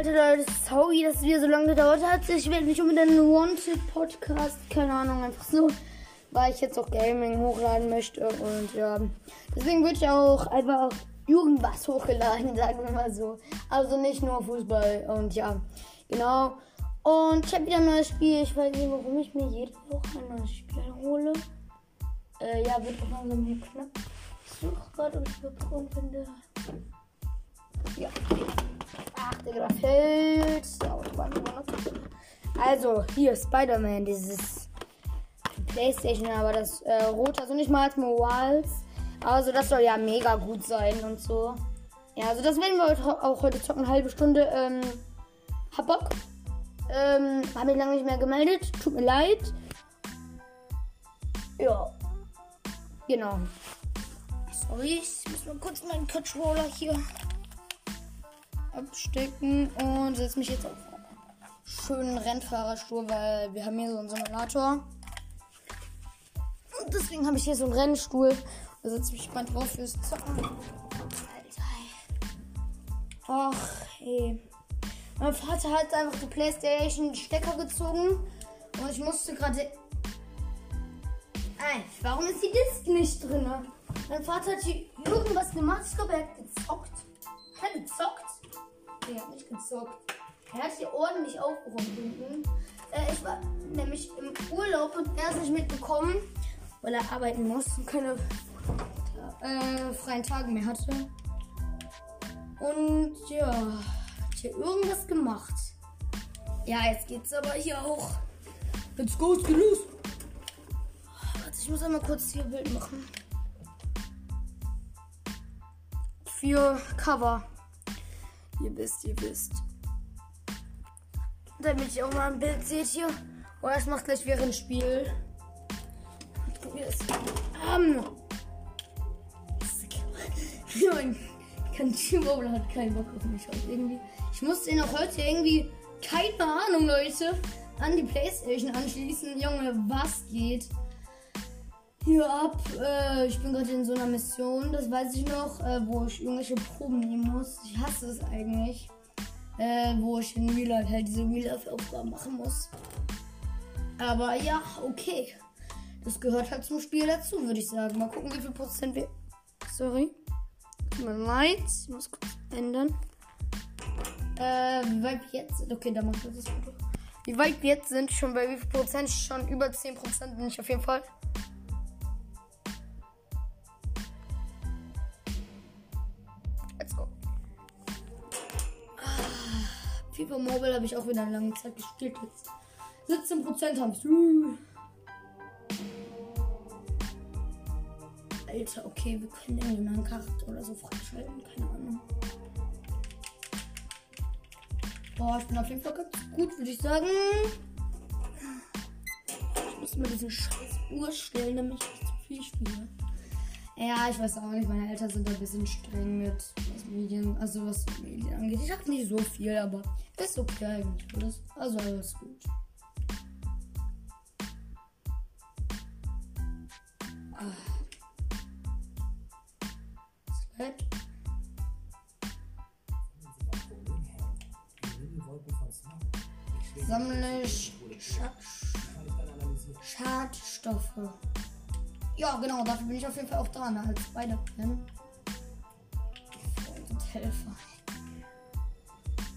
Alter Leute, sorry, dass es wieder so lange gedauert hat. Ich werde nicht unbedingt einen Wanted-Podcast, keine Ahnung, einfach so, weil ich jetzt auch Gaming hochladen möchte. Und ja, deswegen würde ich auch einfach irgendwas hochgeladen, sagen wir mal so. Also nicht nur Fußball und ja, genau. Und ich habe wieder ein neues Spiel. Ich weiß nicht, warum ich mir jede Woche ein neues Spiel hole. Äh, ja, wird auch langsam hier knapp. Ich suche gerade, ob ich überhaupt irgendwann Ja. Ach, Digga, da fällt. Also, hier, Spider-Man, dieses Playstation, aber das äh, rote, also nicht mal als Mobiles. Also, das soll ja mega gut sein und so. Ja, also das werden wir auch heute zocken, eine halbe Stunde. Ähm, hab Bock. Ähm, hab mich lange nicht mehr gemeldet. Tut mir leid. Ja. Genau. Sorry, ich muss mal kurz meinen Controller hier abstecken und setze mich jetzt auf schönen Rennfahrerstuhl, weil wir haben hier so einen Simulator. Und deswegen habe ich hier so einen Rennstuhl. Da setze ich mich mal drauf fürs Zocken. Ach, ey. Mein Vater hat einfach die Playstation Stecker gezogen und ich musste gerade. Ey, warum ist die Disk nicht drin? Mein Vater hat hier irgendwas gemacht. Ich glaube, er hat gezockt. Hat gezockt? Er hat nicht gezockt. Er hat hier ordentlich aufgeräumt hinten. Äh, ich war nämlich im Urlaub und er ist nicht mitbekommen, weil er arbeiten muss und keine äh, freien Tage mehr hatte. Und ja, hat hier irgendwas gemacht. Ja, jetzt geht's aber hier auch. Let's go, geht los. Warte, ich muss einmal kurz hier Bild machen. Für Cover. Ihr wisst, ihr wisst. Damit ich auch mal ein Bild seht hier. Oh, das macht gleich während Spiel. Ich probiere es. Um. Mein Kantine hat keinen Bock auf mich heute irgendwie. Ich muss den auch heute irgendwie, keine Ahnung, Leute, an die Playstation anschließen. Junge, was geht? Hier ab. Äh, ich bin gerade in so einer Mission, das weiß ich noch, äh, wo ich irgendwelche Proben nehmen muss. Ich hasse es eigentlich. Äh, wo ich in Real Life halt diese Real Life Aufgaben machen muss. Aber ja, okay. Das gehört halt zum Spiel dazu, würde ich sagen. Mal gucken, wie viel Prozent wir. Sorry. Tut mir leid. Ich muss kurz ändern. Äh, wie weit jetzt. Okay, da macht das Foto. Wie weit wir jetzt sind, schon bei wie viel Prozent? Schon über 10 Prozent bin ich auf jeden Fall. FIFA Mobile habe ich auch wieder eine lange Zeit gespielt jetzt. 17 Prozent haben es. Alter, okay, wir können irgendwie einen Kart oder so freischalten, keine Ahnung. Boah, ich bin auf jeden Fall ganz gut, würde ich sagen. Ich muss mir diesen scheiß Uhr stellen, damit ich nicht zu viel spiele. Ja, ich weiß auch nicht, meine Eltern sind ein bisschen streng mit was Medien, also was Medien angeht. Ich habe nicht so viel, aber ist okay eigentlich. Also alles gut. Ah. Slap. Sammle Sch Scha Schadstoffe. Ja, genau, dafür bin ich auf jeden Fall auch da, ne, als Spider-Man. Helfer.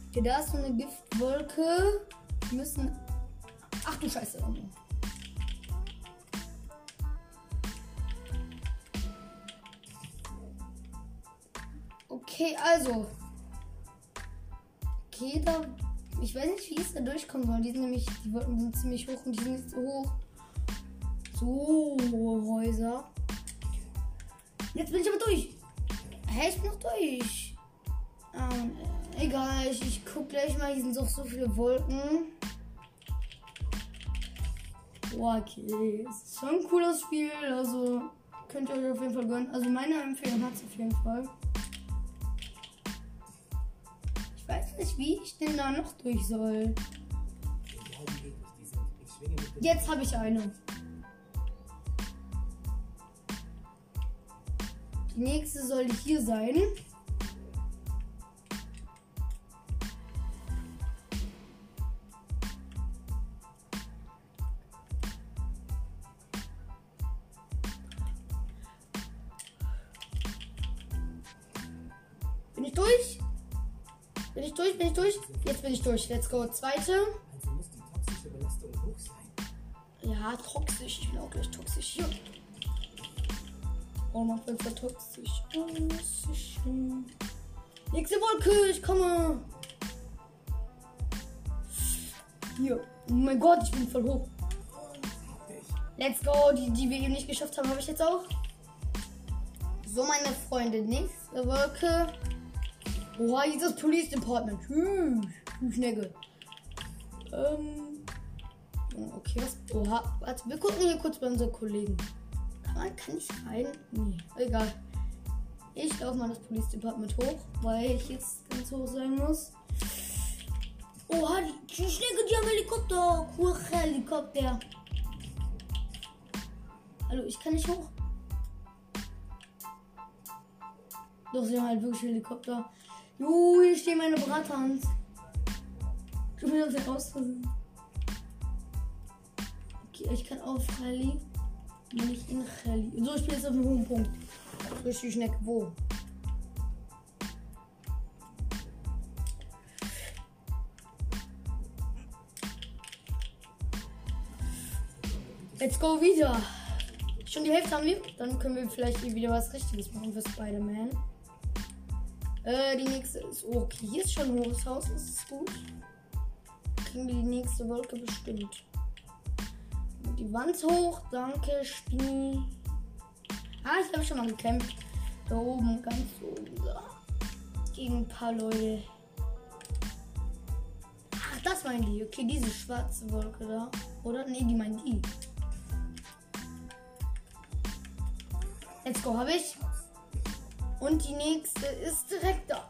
Okay, da ist so eine Giftwolke. Wir müssen. Ach du Scheiße. Oh. Okay, also. Okay, da. Ich weiß nicht, wie es da durchkommen soll. Die sind nämlich, die Wolken sind ziemlich hoch und die sind nicht so hoch. So, Häuser. Jetzt bin ich aber durch. Hä, ich bin noch durch. Ähm, egal, ich, ich guck gleich mal. Hier sind doch so viele Wolken. Boah, okay. Ist schon ein cooles Spiel. Also könnt ihr euch auf jeden Fall gönnen. Also meine Empfehlung hat es auf jeden Fall. Ich weiß nicht, wie ich denn da noch durch soll. Jetzt habe ich eine. Die nächste soll hier sein. Bin ich durch? Bin ich durch? Bin ich durch? Jetzt bin ich durch. Let's go. Zweite. Also muss die toxische Belastung hoch sein. Ja, toxisch. Ich bin auch gleich toxisch. Ja. Oh, man wird so toxisch. Toxisch. Nächste Wolke, ich komme. Hier. Oh mein Gott, ich bin voll hoch. Let's go. Die, die wir eben nicht geschafft haben, habe ich jetzt auch. So, meine Freunde. Nächste Wolke. Oha, das Police Department. Hm, Schnecke. Ähm. Okay, was? Oha, warte, wir gucken hier kurz bei unseren Kollegen. Kann, man, kann ich rein? Nee, egal. Ich laufe mal das Police Department hoch, weil ich jetzt ganz hoch sein muss. Oha, die, die Schnecke, die haben Helikopter. Cool, Helikopter. Hallo, ich kann nicht hoch. Doch, sie haben halt wirklich Helikopter. Jo, hier stehen meine Brathans. Ich bin aus der. Okay, ich kann auf Rallye. Nicht in Rallye. So, ich bin jetzt auf dem hohen Punkt. Richtig Schneck. Wo? Let's go wieder. Schon die Hälfte haben wir. Dann können wir vielleicht hier wieder was Richtiges machen für Spider-Man. Äh, die nächste ist. Okay, hier ist schon ein hohes Haus. Das ist gut. Kriegen wir die nächste Wolke bestimmt. Die Wand hoch. Danke, Spini. Ah, ich habe schon mal gekämpft. Da oben, ganz oben. So. Gegen ein paar Leute. Ach, das meinen die. Okay, diese schwarze Wolke da. Oder? Nee, die meinen die. Let's go, habe ich. Und die nächste ist direkt da.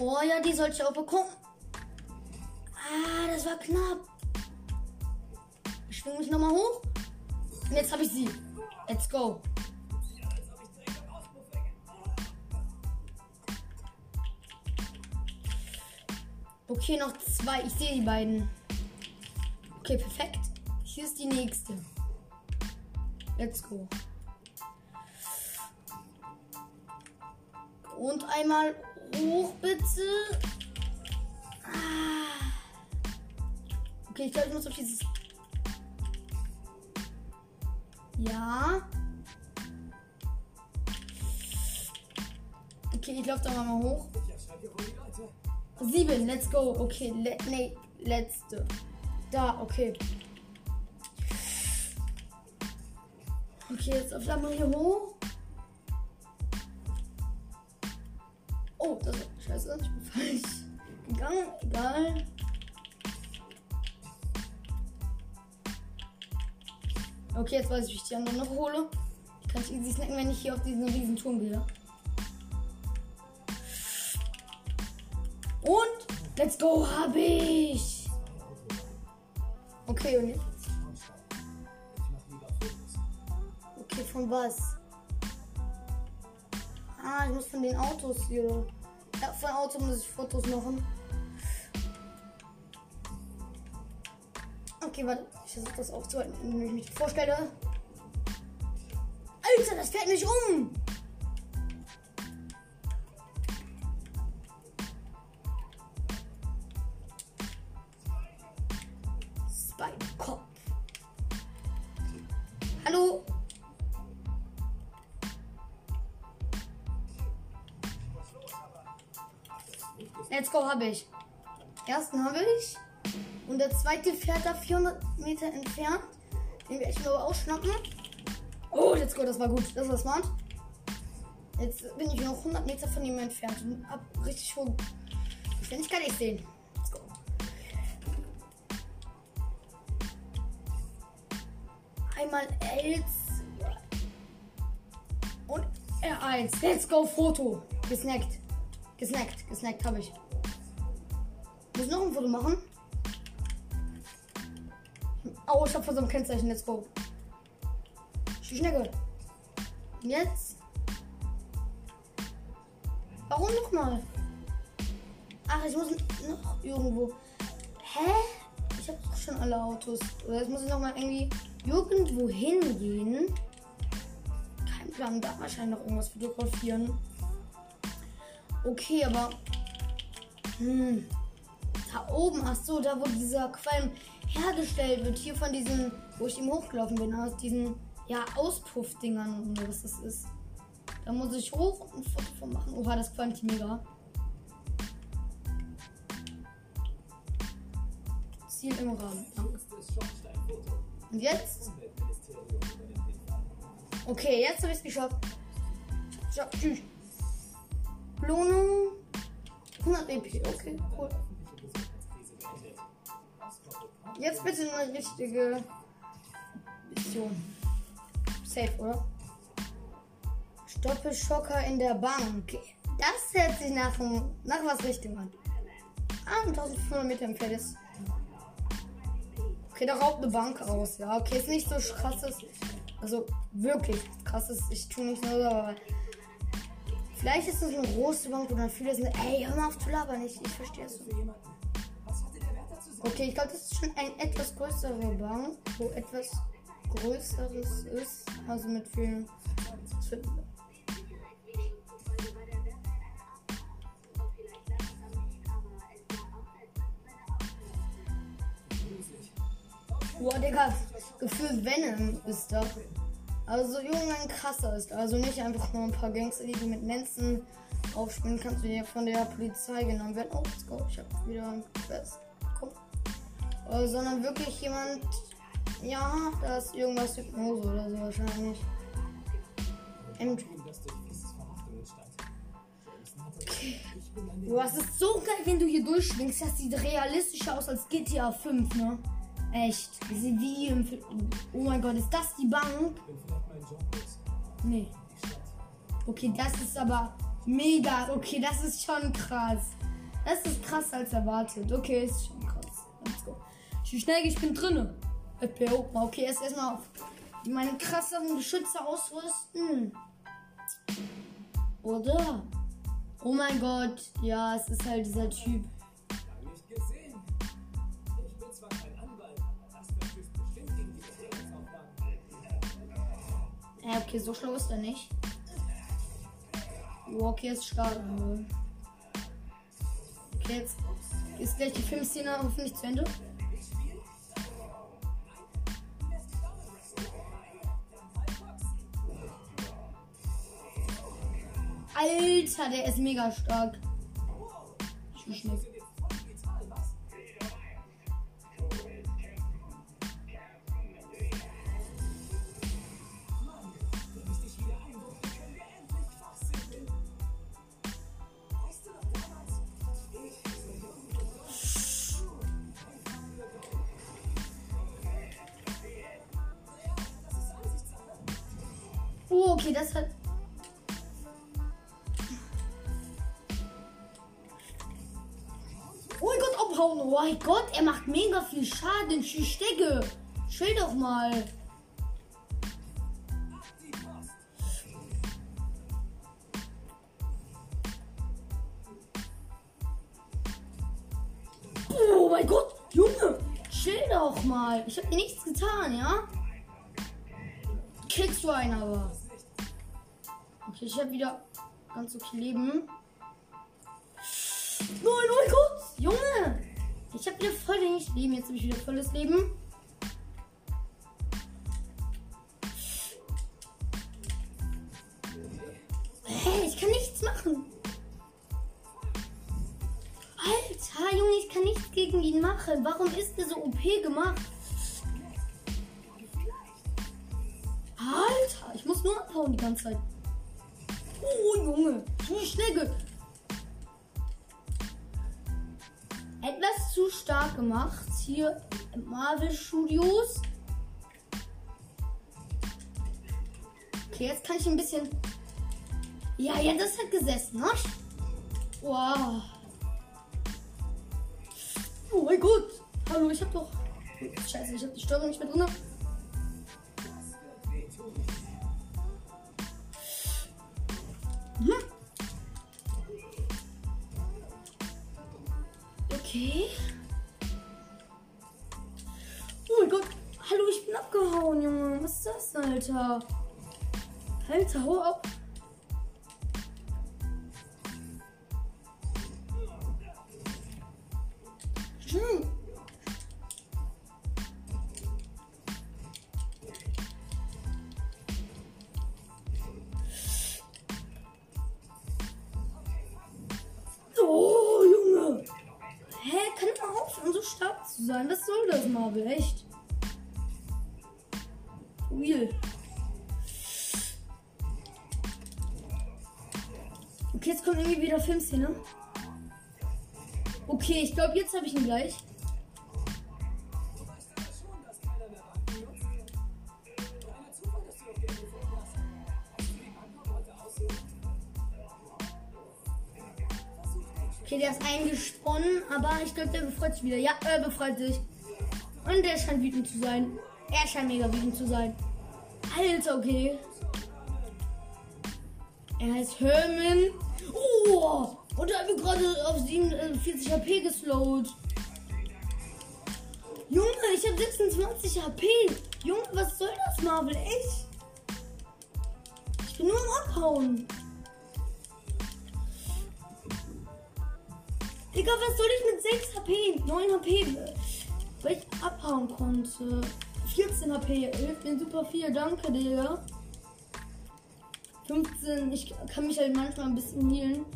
Oh ja, die sollte ich auch bekommen. Ah, das war knapp. Ich schwinge mich nochmal hoch. Und jetzt habe ich sie. Let's go. Okay, noch zwei. Ich sehe die beiden. Okay, perfekt. Hier ist die nächste. Let's go. Und einmal hoch, bitte. Ah. Okay, ich glaube, ich muss auf dieses. Ja. Okay, ich laufe da mal hoch. Sieben, let's go. Okay, le nee, letzte. Da, okay. Okay, jetzt auf einmal hier hoch. Oh, das war scheiße. Ich bin falsch gegangen. Egal. Okay, jetzt weiß ich, wie ich die anderen noch hole. Die kann ich easy snacken, wenn ich hier auf diesen riesen Turm gehe. Und let's go, hab ich. Okay, und jetzt? Okay, von was? Ah, ich muss von den Autos hier. Von Auto muss ich Fotos machen. Okay, warte. Ich versuche das aufzuhalten, indem ich mich vorstelle. Alter, das fährt mich um! Habe ich. Ersten habe ich. Und der zweite fährt da 400 Meter entfernt. Den werde ich mir aber ausschnappen. Oh, let's go, das war gut. Das war smart. Jetzt bin ich noch 100 Meter von ihm entfernt und hab richtig Geschwindigkeit. Ich sehen. Let's go. Einmal L2 und R1. Let's go, Foto. Gesnackt. Gesnackt. Gesnackt habe ich. Muss noch ein Foto machen. Oh, ich hab vor so einem Kennzeichen. Let's go. Schnecke. Jetzt. Warum nochmal? Ach, ich muss noch irgendwo. Hä? Ich habe doch schon alle Autos. Oder jetzt muss ich nochmal irgendwie irgendwo hingehen. planen da wahrscheinlich noch irgendwas fotografieren. Okay, aber. Hm. Da oben, ach so, da wo dieser Qualm hergestellt wird, hier von diesen, wo ich eben hochgelaufen bin, aus diesen, ja, Auspuffdingern oder was das ist. Da muss ich hoch und ein Foto von machen. Oha, das qualmt mega. Ziel im Rahmen. Und jetzt? Okay, jetzt habe ich es geschafft. Tschüss. Belohnung 100 EP. Okay, cool. Jetzt bitte eine richtige Mission. Safe, oder? Stoppelschocker in der Bank. Das hört sich nach, nach was Richtung an. Ah, 1500 Meter entfernt ist. Okay, da raubt eine Bank aus. Ja, okay, ist nicht so krasses. Also wirklich krasses. Ich tue nicht nur, aber vielleicht ist es eine große Bank und dann viele sind, ey, hör mal auf zu labern. Ich, ich verstehe es. Okay, ich glaube, das ist schon ein etwas größere Bank, wo etwas Größeres ist. Also mit vielen. Boah, Digga, gefühlt Venom ist da. Also Junge, ein krasser ist. Also nicht einfach nur ein paar Gangster, die du mit Lenzen aufspielen kannst, die von der Polizei genommen werden. Oh, let's go. Ich hab wieder ein Quest. Äh, sondern wirklich jemand. Ja, da ist irgendwas Hypnose oder so wahrscheinlich. MJ. Okay. Es ist so geil, wenn du hier durchschwingst. Das sieht realistischer aus als GTA 5, ne? Echt. Wie im Film. Oh mein Gott, ist das die Bank? Nee. Okay, das ist aber mega. Okay, das ist schon krass. Das ist krasser als erwartet. Okay, ist schon krass. Let's go. Wie schnell ich bin drinne. Okay, erst erstmal auf meine krasseren Geschütze ausrüsten. Oder? Oh mein Gott. Ja, es ist halt dieser Typ. Ja, okay, so schlau ist er nicht. Oh, okay, ist stark. Okay, jetzt ist gleich die Filmszene hoffentlich zu Ende. Alter, der ist mega stark. Ich schnell. Oh, okay, das hat. Oh mein Gott, er macht mega viel Schaden. Ich stecke. Chill doch mal. Oh mein Gott, Junge, chill doch mal. Ich hab dir nichts getan, ja? Kriegst du einen aber. Okay, ich habe wieder ganz okay Leben. Voll wenig Leben. Jetzt habe ich wieder volles Leben. Hey, ich kann nichts machen. Alter, Junge, ich kann nichts gegen ihn machen. Warum ist der so OP gemacht? Alter, ich muss nur abhauen die ganze Zeit. Oh, Junge. Wie schnell. Etwas zu stark gemacht. Hier im Marvel Studios. Okay, jetzt kann ich ein bisschen. Ja, ja, das hat gesessen, ne? Wow. Oh mein Gott. Hallo, ich hab doch. Scheiße, ich hab die Steuerung nicht mehr drin. Okay. Oh mein Gott. Hallo, ich bin abgehauen, Junge. Was ist das, Alter? Alter, hau ab. Hm. Zu sein? Was soll das, Marvel? Echt? Real. Okay, jetzt kommt irgendwie wieder Filmszene. Okay, ich glaube, jetzt habe ich ihn gleich. Okay, der ist eingesponnen, aber ich glaube, der befreut sich wieder. Ja, er befreit sich. Und der scheint wütend zu sein. Er scheint mega wütend zu sein. Alter, okay. Er heißt Herman. Oh! Und er mir gerade auf 47 HP geslowt. Junge, ich habe 26 HP. Junge, was soll das, Marvel? Echt? Ich bin nur am Abhauen. Digga, was soll ich mit 6 HP, 9 HP, weil ich abhauen konnte? 14 HP, hilft mir super viel, danke, Digga. 15, ich kann mich halt manchmal ein bisschen healen.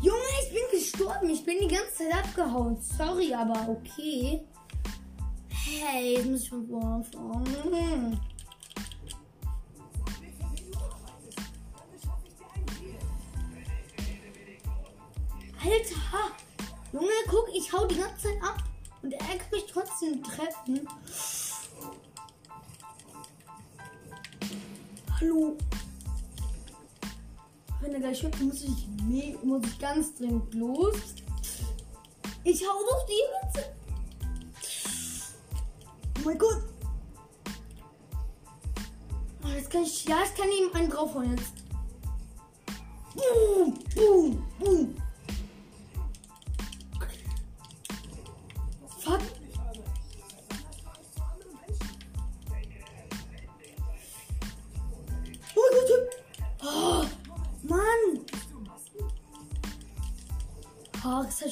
Junge, ich bin gestorben, ich bin die ganze Zeit abgehauen. Sorry, aber okay. Hey, jetzt muss ich von vorne anfangen. Alter! Junge, guck, ich hau die ganze Zeit ab. Und er kann mich trotzdem treffen. Hallo. Wenn er gleich hört, muss ich, muss ich ganz dringend los. Ich hau doch die ganze Oh mein Gott. Oh, jetzt kann ich, ja, ich kann ihm einen draufhauen jetzt. Boom, boom, boom.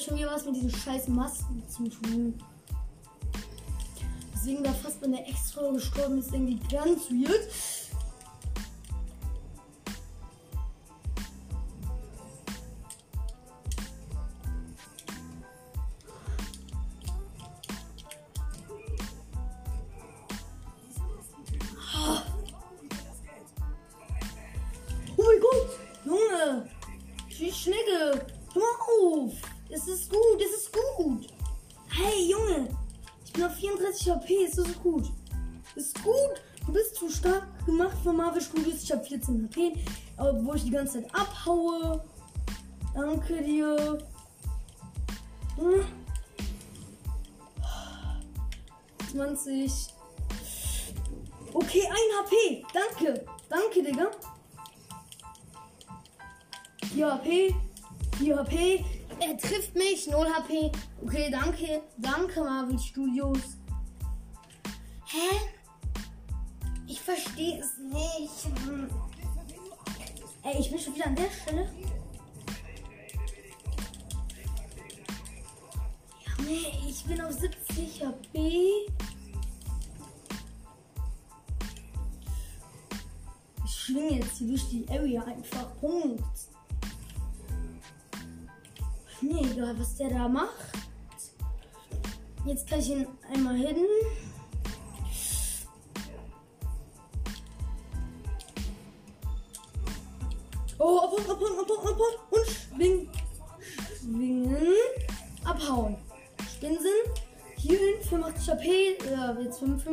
Schon wieder was mit diesen scheiß Masken zu tun. Deswegen da fast bei der extra gestorben ist, irgendwie ganz weird. 14 HP, obwohl ich die ganze Zeit abhaue. Danke dir. Hm. 20. Okay, 1 HP. Danke. Danke, Digga. 4 HP. 4 HP. Er trifft mich. 0 HP. Okay, danke. Danke, Marvel Studios. Hä? Ich verstehe es nicht. Ey, ich bin schon wieder an der Stelle. Junge, ich bin auf 70 HP. Ich schwinge jetzt hier durch die Area einfach. Punkt. Mir egal, was der da macht. Jetzt kann ich ihn einmal hin.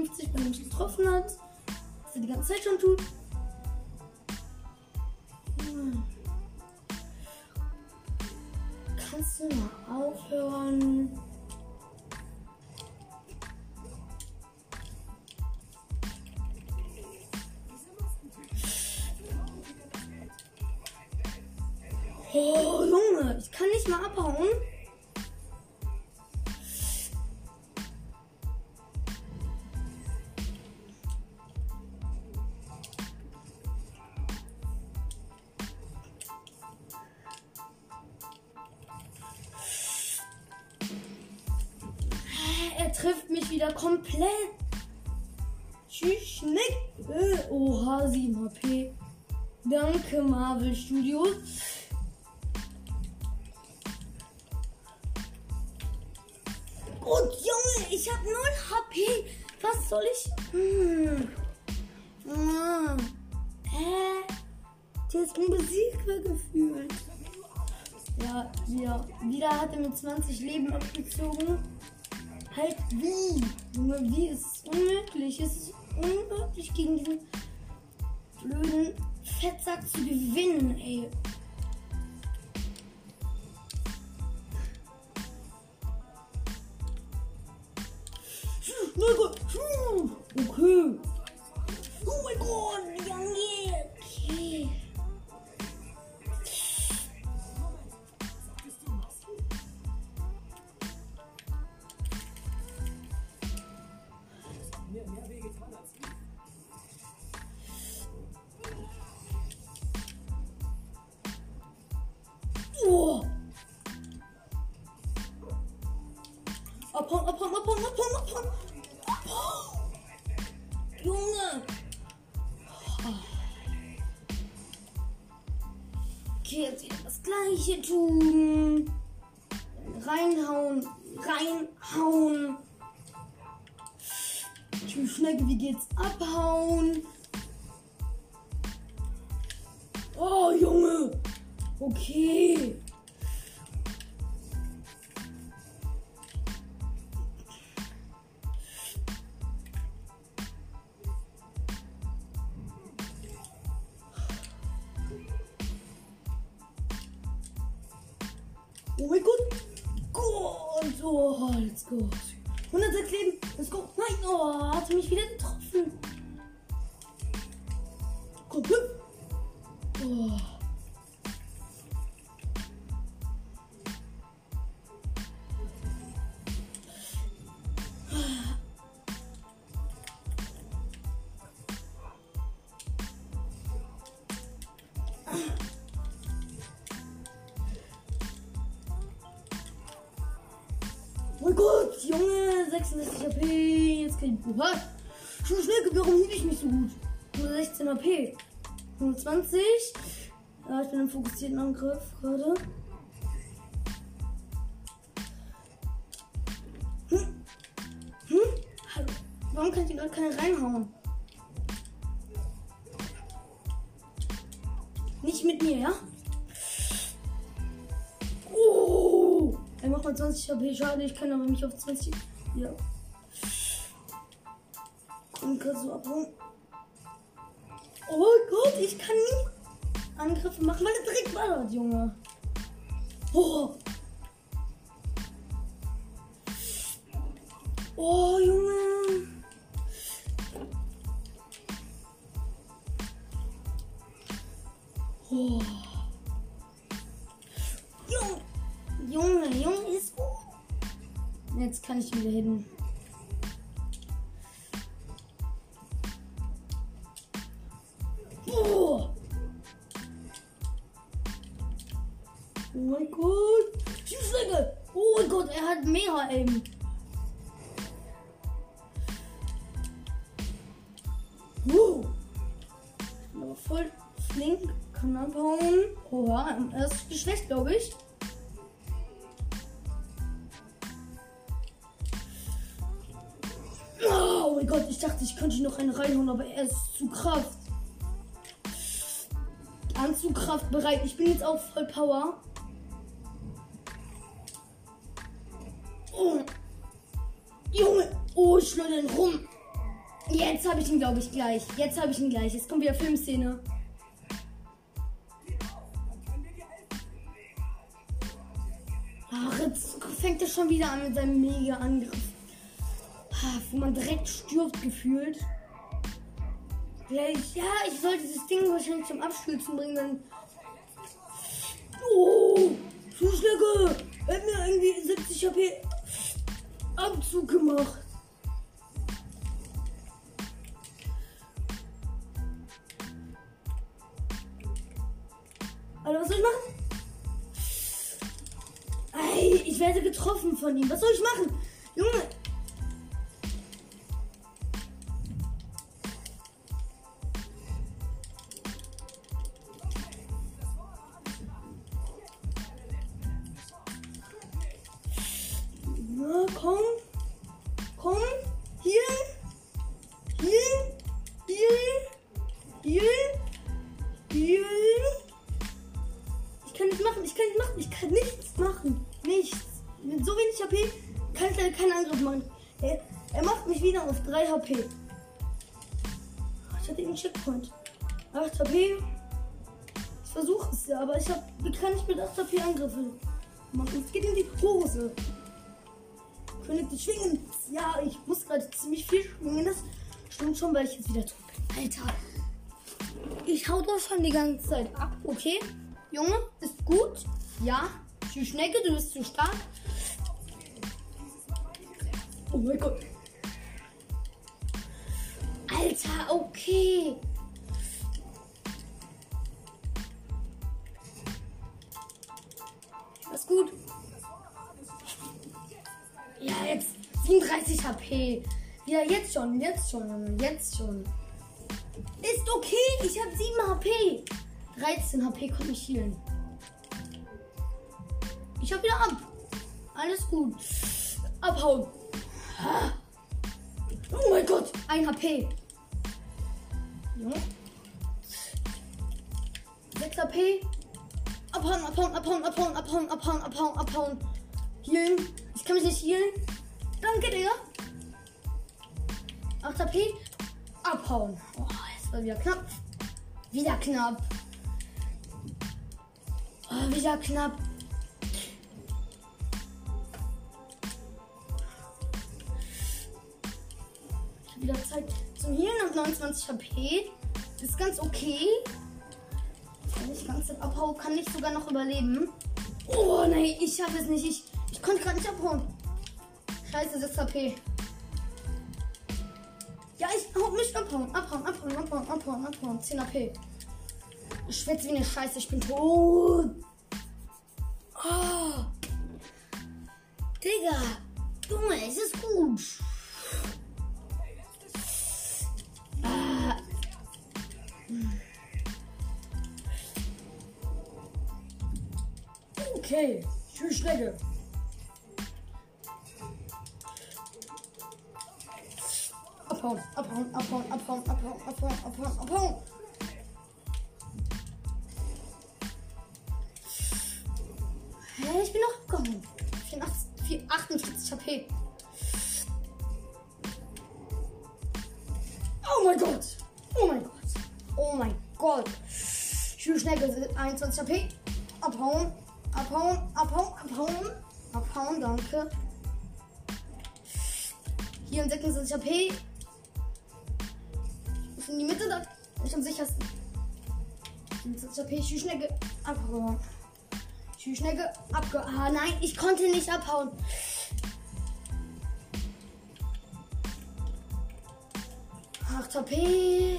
50, wenn man mich getroffen hat, was er die ganze Zeit schon tut. Wieder komplett. Tschüss, Schnick. Äh, oha, 7 HP. Danke, Marvel Studios. Und Junge, ich habe 0 HP. Was soll ich? Hm. Ah. Hä? Der ist unbesiegbar gefühlt. Ja, ja. Wieder hat er mit 20 Leben abgezogen. Halt wie? Junge, wie ist es unmöglich? Es ist unmöglich gegen diesen blöden Fettsack zu gewinnen, ey. Okay. Oh mein Gott, Junge. Okay. Abhauen, abhauen, abhauen, abhauen, abhauen. Abhauen. Junge. Okay, jetzt wieder das gleiche tun. Reinhauen, reinhauen. Tschüss, Schnecke, wie geht's? Abhauen. Oh, Junge. Okay. Oh mein Gott, Junge, 66 HP. Jetzt ich. Was? Schon schnell, warum hielt ich mich so gut? Nur 16 HP. 120. Ja, ich bin im fokussierten Angriff gerade. Hm? Hm? Hallo. Warum kann ich gerade keine reinhauen? Nicht mit mir, ja? Mal 20 HP. Schade, ich kann aber nicht auf 20. Ja. Und kann so abhauen. Oh Gott, ich kann nie Angriffe machen, weil er direkt ballert, Junge. Oh. Oh, Junge. Oh. Jetzt kann ich wieder hin. Oh. Oh mein Gott. Schießschläge. Oh mein Gott, er hat mehr Aim. Uh. Aber voll flink. Kann abhauen. Oha, im ersten Geschlecht, glaube ich. Dachte, ich könnte noch einen reinhauen, aber er ist zu Kraft. Anzugkraft bereit. Ich bin jetzt auch voll Power. Oh. Junge. Oh, ich schleudere ihn rum. Jetzt habe ich ihn, glaube ich, gleich. Jetzt habe ich ihn gleich. Jetzt kommt wieder Filmszene. Ach, jetzt fängt er schon wieder an mit seinem Mega-Angriff. Wo man direkt stirbt gefühlt. Gleich, ja, ich sollte dieses Ding wahrscheinlich zum Abstürzen bringen, dann. Oh! Zuschläge! Er hat mir irgendwie 70 HP Abzug gemacht. Alter, was soll ich machen? Ey, ich werde getroffen von ihm. Was soll ich machen? Junge! Schon, weil ich jetzt wieder tot bin. Alter. Ich hau doch schon die ganze Zeit ab, okay? Junge, ist gut. Ja. Du Schnecke, du bist zu stark. Oh mein Gott. Alter, okay. Was gut. Ja, jetzt 37 HP. Ja, jetzt schon, jetzt schon, Junge, jetzt schon. Ist okay, ich habe 7 HP. 13 HP konnte ich healen. Ich hab wieder ab. Alles gut. Abhauen. Oh mein Gott, 1 HP. Ja. 6 HP. Abhauen, abhauen, abhauen, abhauen, abhauen, abhauen, abhauen, abhauen. Healen. Ich kann mich nicht healen. Danke, Digga. 8 HP. Abhauen. Oh, jetzt war wieder knapp. Wieder knapp. Oh, wieder knapp. Ich habe wieder Zeit zum Healen und 29 HP. Ist ganz okay. Wenn ich ganz abhaue, kann ich sogar noch überleben. Oh nein, ich schaffe es nicht. Ich, ich konnte gerade nicht abhauen. Scheiße, 6 HP. Ja, ich hau mich abhauen, abhauen, abhauen, abhauen, abhauen, abhauen. 10 HP. Ich schwitze wie eine Scheiße, ich bin tot. Oh. Digga. Junge, es ist gut. Ah. Okay, schön Schnecke. Abhauen, abhauen, abhauen, abhauen, abhauen, abhauen, abhauen, abhauen. Hä, ich bin noch abgehauen. 84, 48 HP. Oh mein Gott. Oh mein Gott. Oh mein Gott. Schön schnell 21 HP. Abhauen. Abhauen. Abhauen. Abhauen. Abhauen. Danke. Hier 76 HP. Ich in die Mitte da. Ich am sichersten. 77 HP. Schön schnell abhauen. Schneecke abge... Ah, nein, ich konnte nicht abhauen. Acht HP.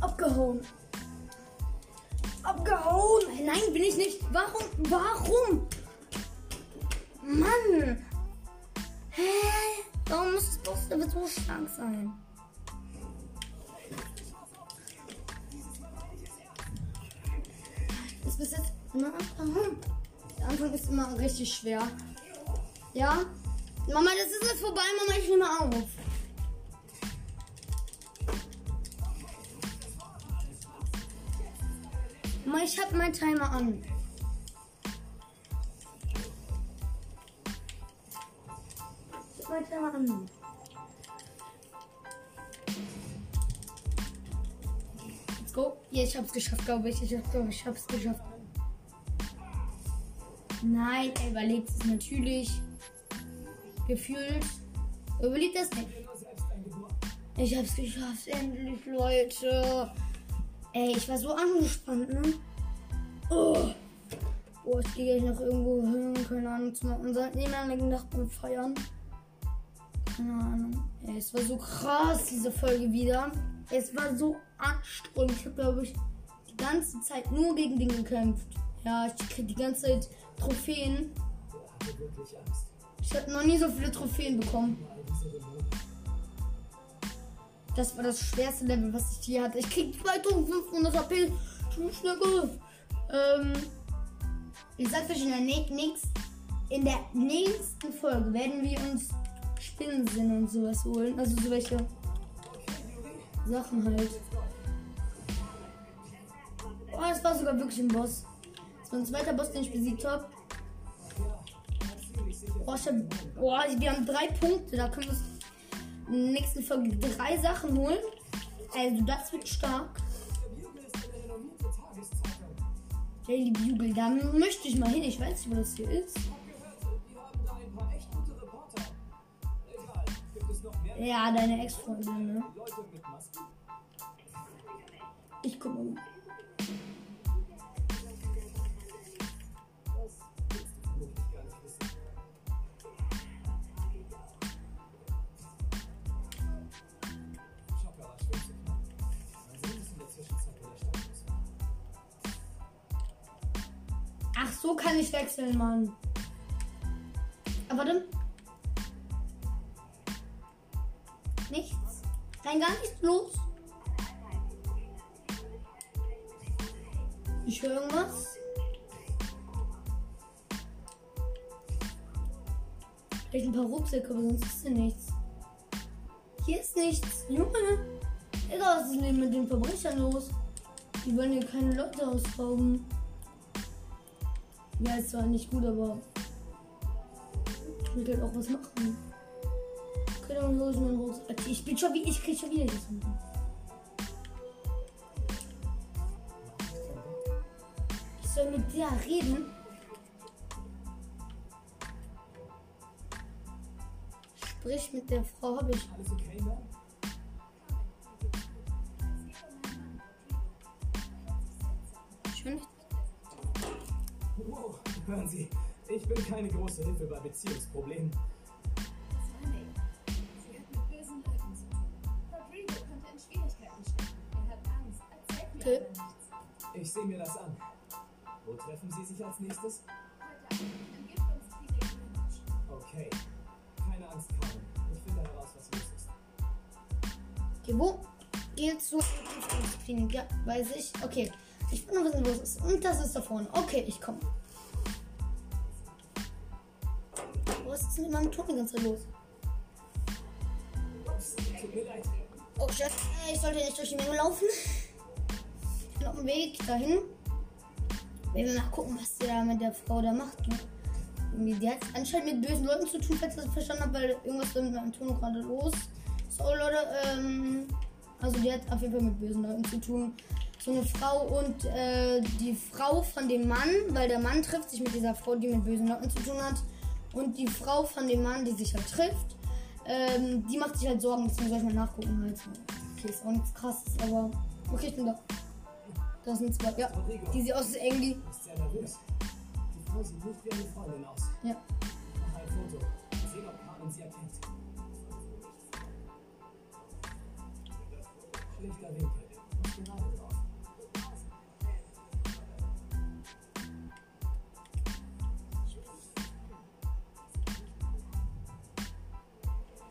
Abgehauen. Abgehauen. Nein, bin ich nicht. Warum? Warum? Mann. Hä? Warum muss das Boss so stark sein? bis jetzt. Na, Der Anfang ist immer richtig schwer. Ja? Mama, das ist jetzt vorbei, Mama, ich nehme auf. Mama, ich hab meinen Timer an. Meinen Timer an. go. Ja, ich hab's geschafft, glaube ich. Ich glaube, ich hab's geschafft. Nein, er überlebt es natürlich. Gefühlt. Überlebt es nicht. Ich hab's geschafft, endlich, Leute. Ey, ich war so angespannt, ne? Oh. Oh, ich gehe gleich noch irgendwo hin, keine Ahnung, zu unseren ehemaligen Nachbarn feiern. Keine Ahnung. Ey, es war so krass, diese Folge wieder. Es war so anstrengend. Ich habe, glaube ich, die ganze Zeit nur gegen den gekämpft. Ja, ich kriege die ganze Zeit Trophäen. Ich habe noch nie so viele Trophäen bekommen. Das war das schwerste Level, was ich hier hatte. Ich krieg 2500 HP. Ähm, ich sag's euch in der nächsten Folge werden wir uns Spinnensinn und sowas holen. Also so welche Sachen halt. Oh, das war sogar wirklich ein Boss. Das war ein zweiter Boss, den ich besiegt habe. ich hab, boah, wir haben drei Punkte. Da können wir uns in der nächsten Folge drei Sachen holen. Also, das wird stark. Daily Bugle, da möchte ich mal hin. Ich weiß nicht, wo das hier ist. Ja, deine Ex-Freundin, ne? Ich guck mal. Ach, so kann ich wechseln, Mann. Aber dann. Rein gar nichts los. Ich höre irgendwas. Vielleicht ein paar Rucksäcke, aber sonst ist hier nichts. Hier ist nichts. Junge. Egal, was ist denn mit den Verbrechern los? Die wollen hier keine Leute ausrauben. Ja, ist zwar nicht gut, aber ich will halt auch was machen. Hol ich meinen Rucksack. Okay, Ich bin schon wie ich krieg schon wieder das. Ich soll mit der reden. Sprich mit der Frau, habe ich. Alles okay. Wow, hören Sie, ich bin keine große Hilfe bei Beziehungsproblemen. Nichts. Ich sehe mir das an. Wo treffen Sie sich als nächstes? Heute Abend in. Okay. Keine Angst, Carmen. Ich finde heraus, was los ist. Okay, wo geht's zur Klinik? Ja, weiß ich. Okay. Ich will nur wissen, wo es ist. Und das ist da vorne. Okay, ich komme. Was ist denn mit meinem Ton die ganze Zeit los? Oh shit, ich sollte nicht durch die Menge laufen. Auf dem Weg dahin. Wir werden mal gucken, was der mit der Frau da macht. Die hat anscheinend mit bösen Leuten zu tun, falls ich das verstanden habe, weil irgendwas mit meinem Ton gerade los. So Leute, ähm, also die hat auf jeden Fall mit bösen Leuten zu tun. So eine Frau und äh, die Frau von dem Mann, weil der Mann trifft sich mit dieser Frau, die mit bösen Leuten zu tun hat. Und die Frau von dem Mann, die sich halt trifft, ähm, die macht sich halt Sorgen, deswegen soll ich mal nachgucken halt. Okay, ist auch nichts krasses, aber. Okay, ich bin da. Das sind zwei. Ja. Die sieht aus wie irgendwie. Ist sehr nervös. Die Frau sieht nicht wie eine Freundin aus. Ja. Mach ein Foto. Sehen, ob Carmen sie erkennt. Schlechter Winkel. Drauf.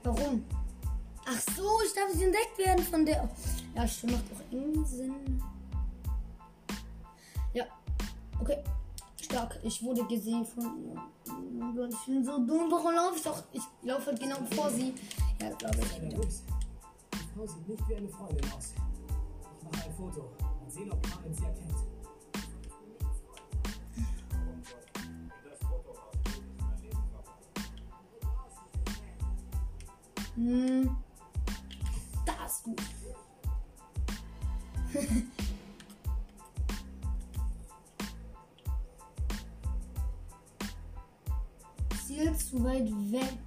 Warum? Ach so, ich darf nicht entdeckt werden von der. Ja, stimmt, macht auch irgendwie Sinn. Okay. Stark. Ich wurde gesehen von ihr. Oh ich bin so dumm. Warum laufe ich doch? Ich laufe halt genau vor sie. Ja, glaube ich. Frau sieht nicht wie eine Freundin aus. Ich mache ein Foto. Mal sehen, ob Carmen sie erkennt. Hm. Das ist gut. Ziel zu weit weg.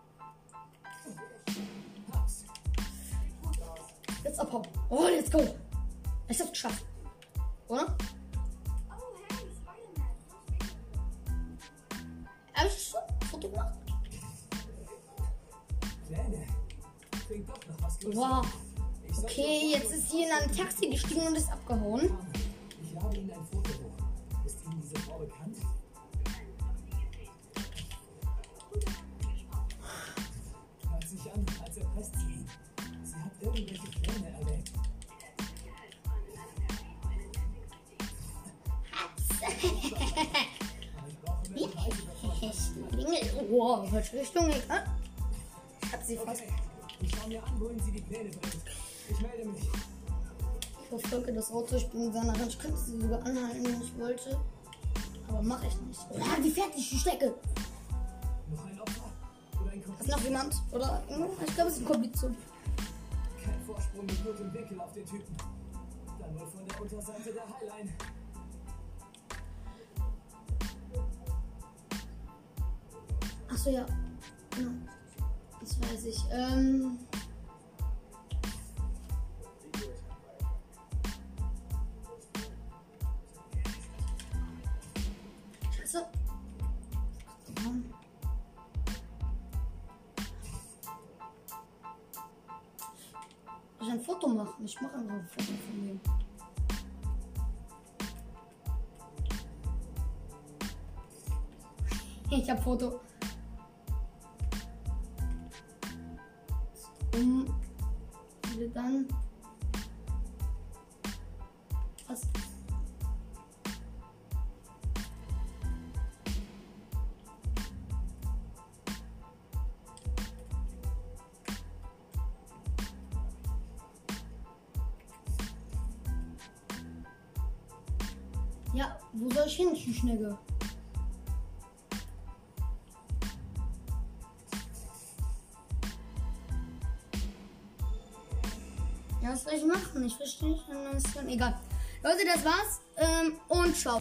abhauen. Oh, let's go. Ich hab's geschafft. Oder? Hab ich schon ein Foto gemacht? Wow. Okay, jetzt ist sie in ein Taxi gestiegen und ist abgehauen. Ich lade Ihnen ein Foto hoch. Ist Ihnen diese Frau bekannt? Hört sich an, als erpresst sie ihn. Irgendwelche Pläne erwähnt. Aber ich brauche mehr Beweise davon. Klingel. Wow, falsche Richtung. Ah. Hat sie fast. Okay, ich schaue mir an, wohin sie die Pläne bringt. Ich melde mich. Ich verfolge das Auto. Ich bin sehr nah dran. Ich könnte sie sogar anhalten, wenn ich wollte. Aber mache ich nicht. Oh, wie fertig die Strecke. Noch ein Opfer? Oder ein Ist Komplize? noch jemand? Oder ich glaube, es ist ein Komplize. Kein Vorsprung mit gutem Winkel auf den Typen. Dann wohl von der Unterseite der Highline. Achso, ja. Genau. Das weiß ich. Ähm. Ich mache einfach ein Foto von mir. Ich hab Foto. Schnecke? Ja, was soll ich machen? Ich verstehe nicht. Egal. Leute, das war's. Ähm, und ciao.